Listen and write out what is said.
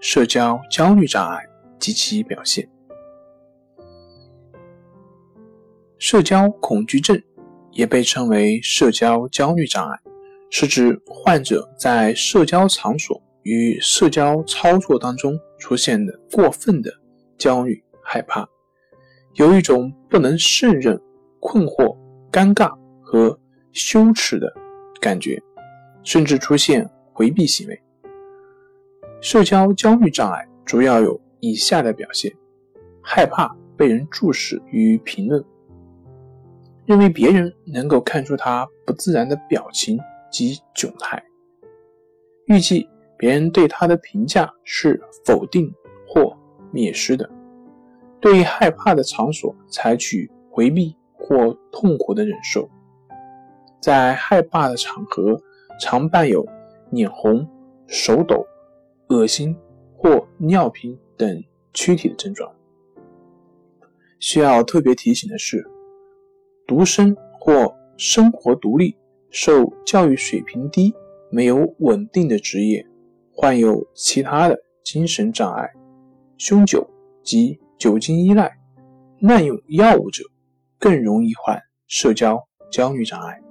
社交焦虑障碍及其表现。社交恐惧症也被称为社交焦虑障碍，是指患者在社交场所与社交操作当中出现的过分的焦虑、害怕，有一种不能胜任、困惑、尴尬和羞耻的感觉，甚至出现回避行为。社交焦虑障碍主要有以下的表现：害怕被人注视与评论，认为别人能够看出他不自然的表情及窘态，预计别人对他的评价是否定或蔑视的，对害怕的场所采取回避或痛苦的忍受，在害怕的场合常伴有脸红、手抖。恶心或尿频等躯体的症状。需要特别提醒的是，独生或生活独立、受教育水平低、没有稳定的职业、患有其他的精神障碍、酗酒及酒精依赖、滥用药物者，更容易患社交焦虑障碍。